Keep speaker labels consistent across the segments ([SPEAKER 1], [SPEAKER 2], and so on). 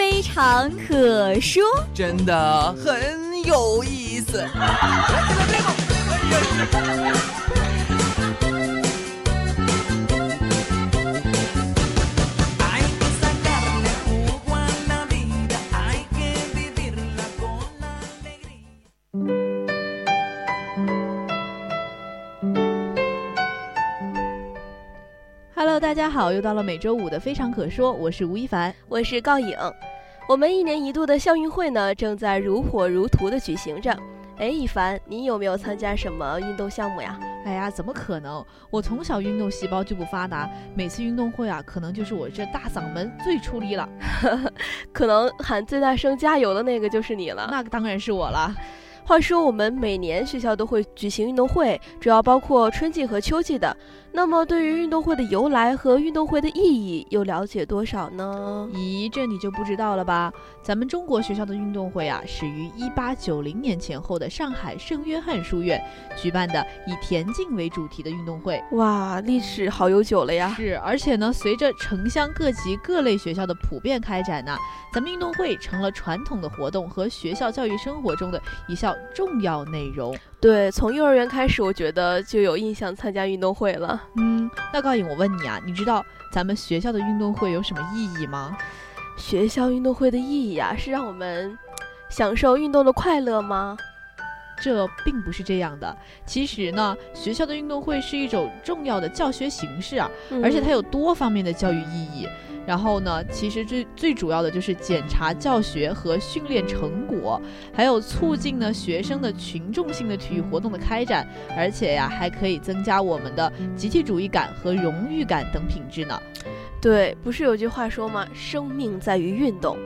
[SPEAKER 1] 非常可说，
[SPEAKER 2] 真的很有意思。
[SPEAKER 3] 家好，又到了每周五的非常可说，我是吴亦凡，
[SPEAKER 4] 我是高颖。我们一年一度的校运会呢，正在如火如荼的举行着。哎，一凡，你有没有参加什么运动项目呀？
[SPEAKER 3] 哎呀，怎么可能？我从小运动细胞就不发达，每次运动会啊，可能就是我这大嗓门最出力了。
[SPEAKER 4] 可能喊最大声加油的那个就是你了。
[SPEAKER 3] 那个当然是我了。
[SPEAKER 4] 话说，我们每年学校都会举行运动会，主要包括春季和秋季的。那么，对于运动会的由来和运动会的意义，又了解多少呢？
[SPEAKER 3] 咦，这你就不知道了吧？咱们中国学校的运动会啊，始于一八九零年前后的上海圣约翰书院举办的以田径为主题的运动会。
[SPEAKER 4] 哇，历史好悠久了呀！
[SPEAKER 3] 是，而且呢，随着城乡各级各类学校的普遍开展呢，咱们运动会成了传统的活动和学校教育生活中的一项重要内容。
[SPEAKER 4] 对，从幼儿园开始，我觉得就有印象参加运动会了。
[SPEAKER 3] 嗯，那高颖，我问你啊，你知道咱们学校的运动会有什么意义吗？
[SPEAKER 4] 学校运动会的意义啊，是让我们享受运动的快乐吗？
[SPEAKER 3] 这并不是这样的。其实呢，学校的运动会是一种重要的教学形式啊，而且它有多方面的教育意义。然后呢，其实最最主要的就是检查教学和训练成果，还有促进呢学生的群众性的体育活动的开展，而且呀，还可以增加我们的集体主义感和荣誉感等品质呢。
[SPEAKER 4] 对，不是有句话说吗？生命在于运动。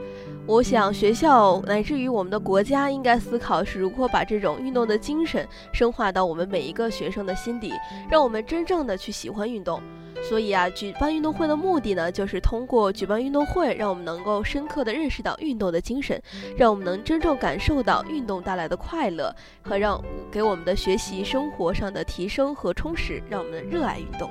[SPEAKER 4] 我想学校乃至于我们的国家应该思考是如何把这种运动的精神深化到我们每一个学生的心底，让我们真正的去喜欢运动。所以啊，举办运动会的目的呢，就是通过举办运动会，让我们能够深刻的认识到运动的精神，让我们能真正感受到运动带来的快乐，和让给我们的学习生活上的提升和充实，让我们热爱运动。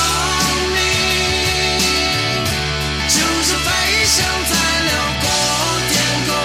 [SPEAKER 5] 梦想在辽阔天空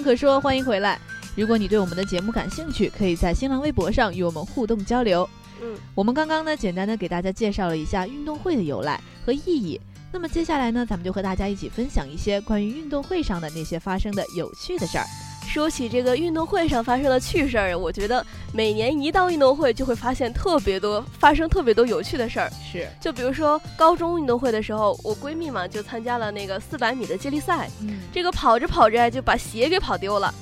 [SPEAKER 3] 常可说，欢迎回来。如果你对我们的节目感兴趣，可以在新浪微博上与我们互动交流。
[SPEAKER 4] 嗯，
[SPEAKER 3] 我们刚刚呢，简单的给大家介绍了一下运动会的由来和意义。那么接下来呢，咱们就和大家一起分享一些关于运动会上的那些发生的有趣的事儿。
[SPEAKER 4] 说起这个运动会上发生的趣事儿，我觉得每年一到运动会，就会发现特别多发生特别多有趣的事儿。
[SPEAKER 3] 是，
[SPEAKER 4] 就比如说高中运动会的时候，我闺蜜嘛就参加了那个四百米的接力赛，
[SPEAKER 3] 嗯，
[SPEAKER 4] 这个跑着跑着就把鞋给跑丢了。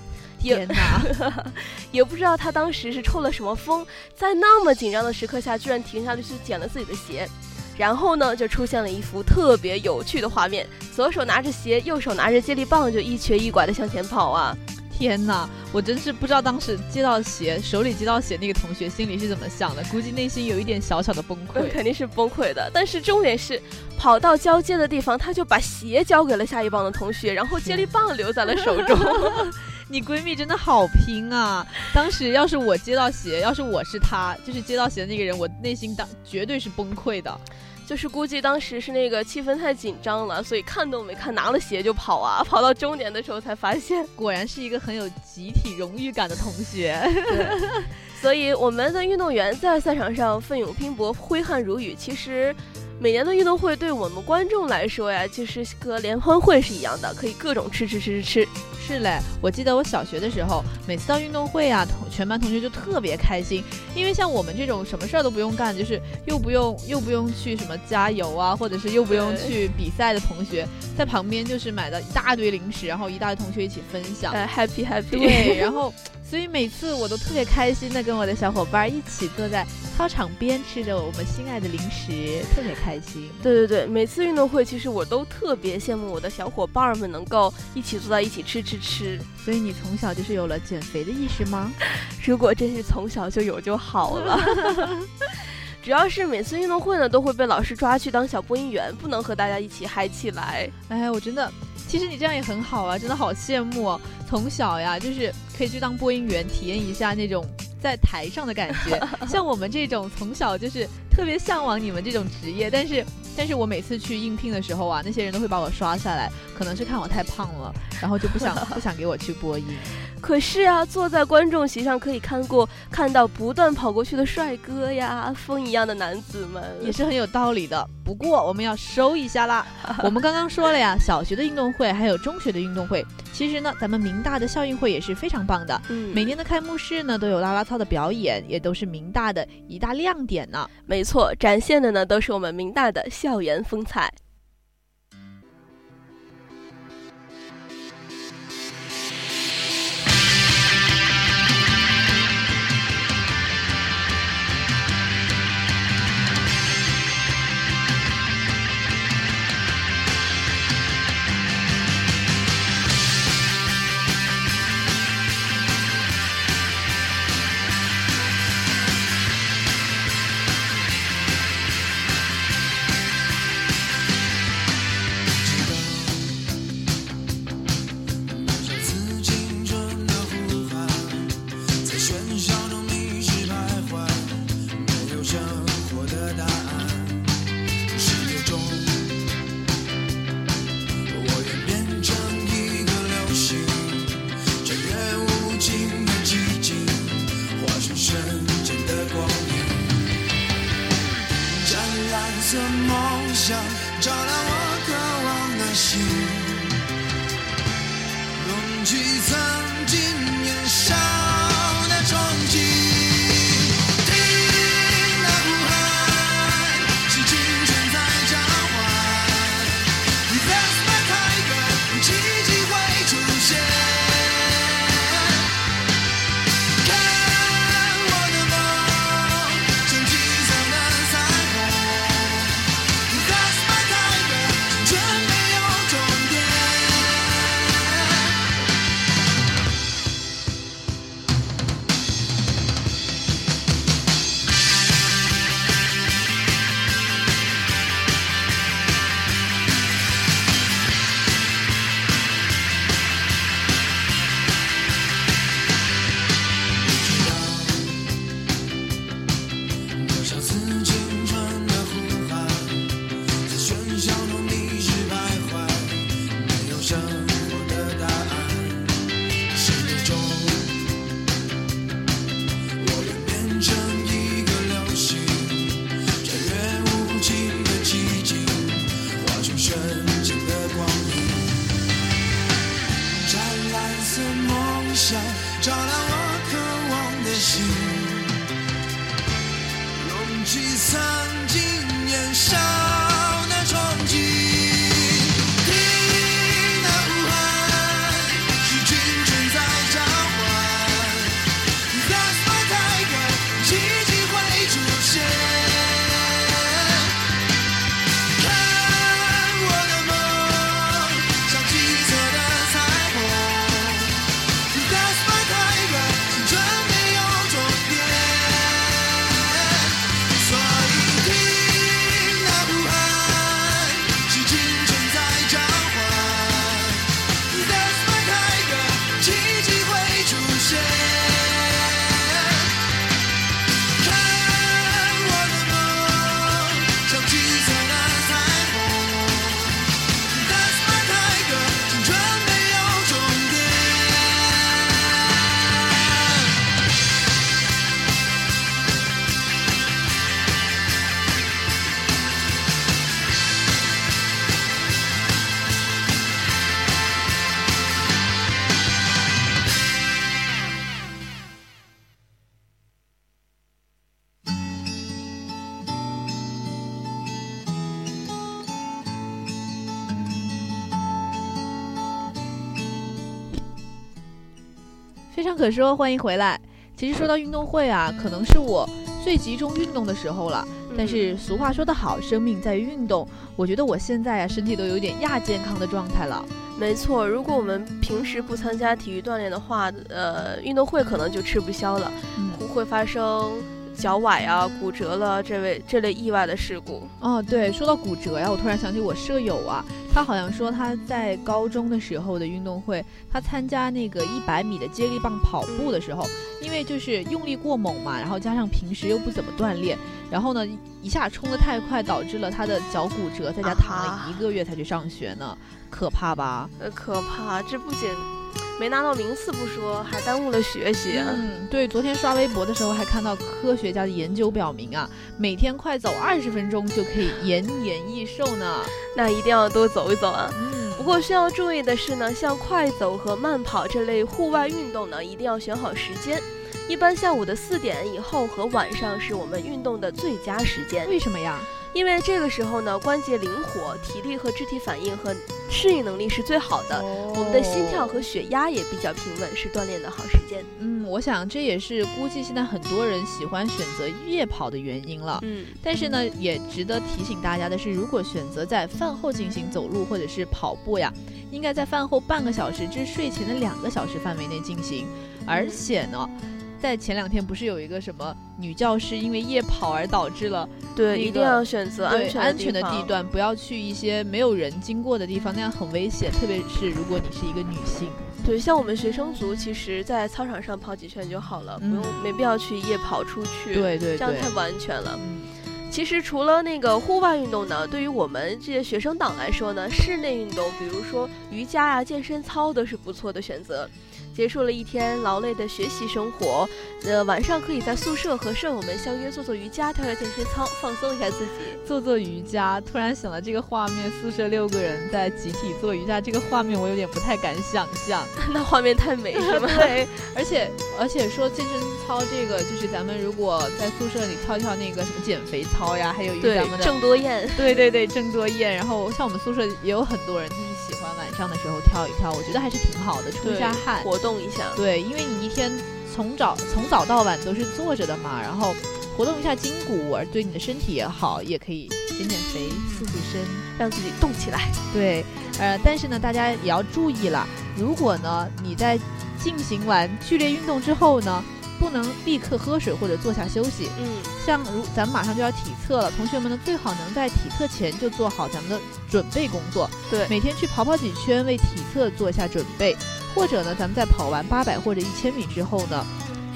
[SPEAKER 4] 也
[SPEAKER 3] 天哪，
[SPEAKER 4] 也不知道她当时是抽了什么风，在那么紧张的时刻下，居然停下来去捡了自己的鞋。然后呢，就出现了一幅特别有趣的画面：左手拿着鞋，右手拿着接力棒，就一瘸一拐的向前跑啊！
[SPEAKER 3] 天哪！我真是不知道当时接到鞋，手里接到鞋那个同学心里是怎么想的，估计内心有一点小小的崩溃。
[SPEAKER 4] 肯定是崩溃的。但是重点是，跑到交接的地方，他就把鞋交给了下一棒的同学，然后接力棒留在了手中。
[SPEAKER 3] 你闺蜜真的好拼啊！当时要是我接到鞋，要是我是她，就是接到鞋的那个人，我内心当绝对是崩溃的。
[SPEAKER 4] 就是估计当时是那个气氛太紧张了，所以看都没看，拿了鞋就跑啊！跑到终点的时候才发现，
[SPEAKER 3] 果然是一个很有集体荣誉感的同学。
[SPEAKER 4] 所以我们的运动员在赛场上奋勇拼搏，挥汗如雨。其实。每年的运动会对我们观众来说呀，就是和联欢会是一样的，可以各种吃吃吃吃吃。
[SPEAKER 3] 是嘞，我记得我小学的时候，每次到运动会啊，同全班同学就特别开心，因为像我们这种什么事儿都不用干，就是又不用又不用去什么加油啊，或者是又不用去比赛的同学，在旁边就是买到一大堆零食，然后一大堆同学一起分享，
[SPEAKER 4] 哎，happy happy。
[SPEAKER 3] 对，然后。所以每次我都特别开心的跟我的小伙伴一起坐在操场边，吃着我们心爱的零食，特别开心。
[SPEAKER 4] 对对对，每次运动会其实我都特别羡慕我的小伙伴们能够一起坐在一起吃吃吃。
[SPEAKER 3] 所以你从小就是有了减肥的意识吗？
[SPEAKER 4] 如果真是从小就有就好了。主要是每次运动会呢都会被老师抓去当小播音员，不能和大家一起嗨起来。
[SPEAKER 3] 哎，我真的。其实你这样也很好啊，真的好羡慕。从小呀，就是可以去当播音员，体验一下那种在台上的感觉。像我们这种从小就是特别向往你们这种职业，但是，但是我每次去应聘的时候啊，那些人都会把我刷下来，可能是看我太胖了，然后就不想 不想给我去播音。
[SPEAKER 4] 可是啊，坐在观众席上可以看过看到不断跑过去的帅哥呀，风一样的男子们，
[SPEAKER 3] 也是很有道理的。不过我们要收一下啦，我们刚刚说了呀，小学的运动会还有中学的运动会，其实呢，咱们明大的校运会也是非常棒的。
[SPEAKER 4] 嗯，
[SPEAKER 3] 每年的开幕式呢都有啦啦操的表演，也都是明大的一大亮点呢。
[SPEAKER 4] 没错，展现的呢都是我们明大的校园风采。
[SPEAKER 6] 的梦想？
[SPEAKER 3] 照亮可说，欢迎回来。其实说到运动会啊，可能是我最集中运动的时候了。但是俗话说得好，生命在于运动。我觉得我现在啊，身体都有点亚健康的状态了。
[SPEAKER 4] 没错，如果我们平时不参加体育锻炼的话，呃，运动会可能就吃不消了，
[SPEAKER 3] 嗯
[SPEAKER 4] 会发生脚崴啊、骨折了这位这类意外的事故。
[SPEAKER 3] 哦，对，说到骨折呀，我突然想起我舍友啊，他好像说他在高中的时候的运动会，他参加那个一百米的接力棒跑步的时候，因为就是用力过猛嘛，然后加上平时又不怎么锻炼，然后呢一下冲得太快，导致了他的脚骨折，在家躺了
[SPEAKER 4] 啊
[SPEAKER 3] 一个月才去上学呢，可怕吧？
[SPEAKER 4] 呃，可怕！这不仅没拿到名次不说，还耽误了学习。
[SPEAKER 3] 嗯，对，昨天刷微博的时候还看到科学家的研究表明啊，每天快走二十分钟就可以延年益寿呢。
[SPEAKER 4] 那一定要多走一走啊。
[SPEAKER 3] 嗯
[SPEAKER 4] 不过需要注意的是呢，像快走和慢跑这类户外运动呢，一定要选好时间。一般下午的四点以后和晚上是我们运动的最佳时间，
[SPEAKER 3] 为什么呀？
[SPEAKER 4] 因为这个时候呢，关节灵活，体力和肢体反应和适应能力是最好的。我们的心跳和血压也比较平稳，是锻炼的好时间。
[SPEAKER 3] 嗯，我想这也是估计现在很多人喜欢选择夜跑的原因了。
[SPEAKER 4] 嗯，
[SPEAKER 3] 但是呢，也值得提醒大家的是，如果选择在饭后进行走路或者是跑步呀，应该在饭后半个小时至睡前的两个小时范围内进行。而且呢，在前两天不是有一个什么女教师因为夜跑而导致了
[SPEAKER 4] 对，一定要选择安全
[SPEAKER 3] 安全的
[SPEAKER 4] 地
[SPEAKER 3] 段，不要去一些没有人经过的地方，那样很危险。特别是如果你是一个女性。
[SPEAKER 4] 对，像我们学生族，其实在操场上跑几圈就好了，不用
[SPEAKER 3] 嗯
[SPEAKER 4] 没必要去夜跑出去。
[SPEAKER 3] 对对对
[SPEAKER 4] 这样太不安全了。
[SPEAKER 3] 嗯
[SPEAKER 4] 其实除了那个户外运动呢，对于我们这些学生党来说呢，室内运动，比如说瑜伽啊、健身操都是不错的选择。结束了一天劳累的学习生活，呃，晚上可以在宿舍和舍友们相约做做瑜伽、跳跳健身操，放松一下自己。
[SPEAKER 3] 做做瑜伽，突然想到这个画面，宿舍六个人在集体做瑜伽，这个画面我有点不太敢想象。
[SPEAKER 4] 那画面太美是吗？
[SPEAKER 3] 对，而且而且说健身操这个，就是咱们如果在宿舍里跳跳那个什么减肥操呀，还有一个咱们，的
[SPEAKER 4] 郑多燕。
[SPEAKER 3] 对对对郑多燕，然后像我们宿舍也有很多人上的时候跳一跳，我觉得还是挺好的，出一下汗。
[SPEAKER 4] 活动一下。
[SPEAKER 3] 对，因为你一天从早从早到晚都是坐着的嘛，然后活动一下筋骨，而对你的身体也好，也可以减减肥、塑塑身。
[SPEAKER 4] 让自己动起来。
[SPEAKER 3] 对，呃，但是呢，大家也要注意了，如果呢你在进行完剧烈运动之后呢，不能立刻喝水或者坐下休息。
[SPEAKER 4] 嗯，
[SPEAKER 3] 像如咱们马上就要体测了，同学们呢最好能在体测前就做好咱们的准备工作。
[SPEAKER 4] 对
[SPEAKER 3] 每天去跑跑几圈，为体测做一下准备。或者呢，咱们在跑完八百或者一千米之后呢，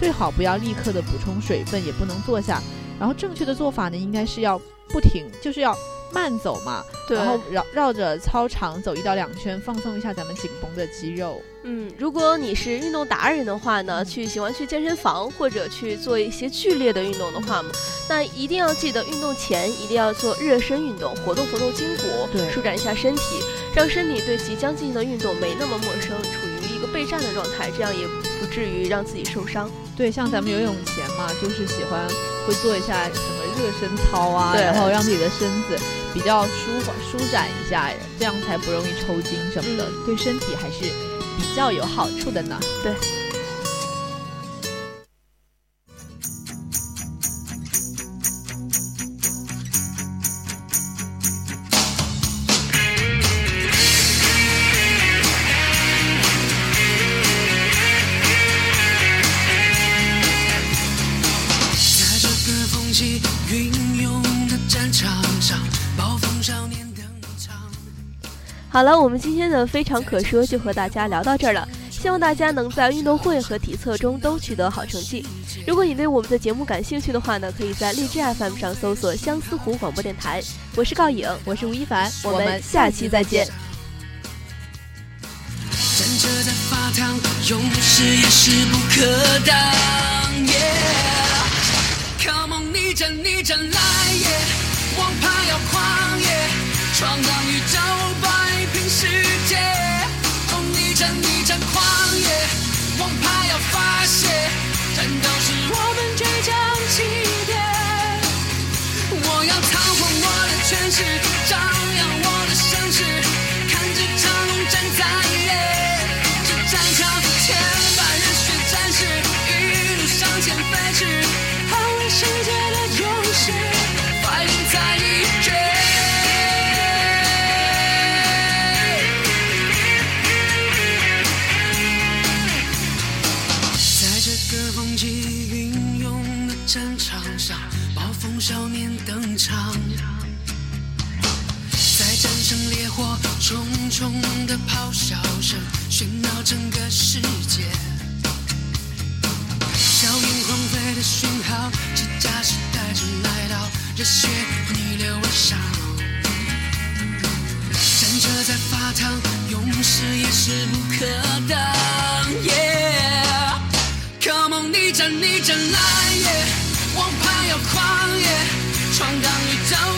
[SPEAKER 3] 最好不要立刻的补充水分，也不能坐下。然后正确的做法呢，应该是要不停，就是要慢走嘛，然后绕绕着操场走一到两圈，放松一下咱们紧绷的肌肉。
[SPEAKER 4] 嗯，如果你是运动达人的话呢，去喜欢去健身房或者去做一些剧烈的运动的话嘛，那一定要记得运动前一定要做热身运动，活动活动筋骨，舒展一下身体，让身体对即将进行的运动没那么陌生，处于一个备战的状态，这样也不至于让自己受伤。
[SPEAKER 3] 对，像咱们游泳前嘛，就是喜欢会做一下什么。热身操啊然后让自己的身子比较舒缓舒展一下这样才不容易抽筋什么的。对身体还是比较有好处的呢。
[SPEAKER 6] 对。
[SPEAKER 4] 好了我们今天的非常可说就和大家聊到这儿了。希望大家能在运动会和体测中都取得好成绩。如果你对我们的节目感兴趣的话呢可以在荔枝 fm 上搜索相思湖广播电台我是告影
[SPEAKER 3] 我是吴亦凡
[SPEAKER 4] 我们下期再见
[SPEAKER 6] 发烫也不可挡 come on 逆战逆战来王牌要狂闯荡逆战来也王牌要狂野闯荡宇宙。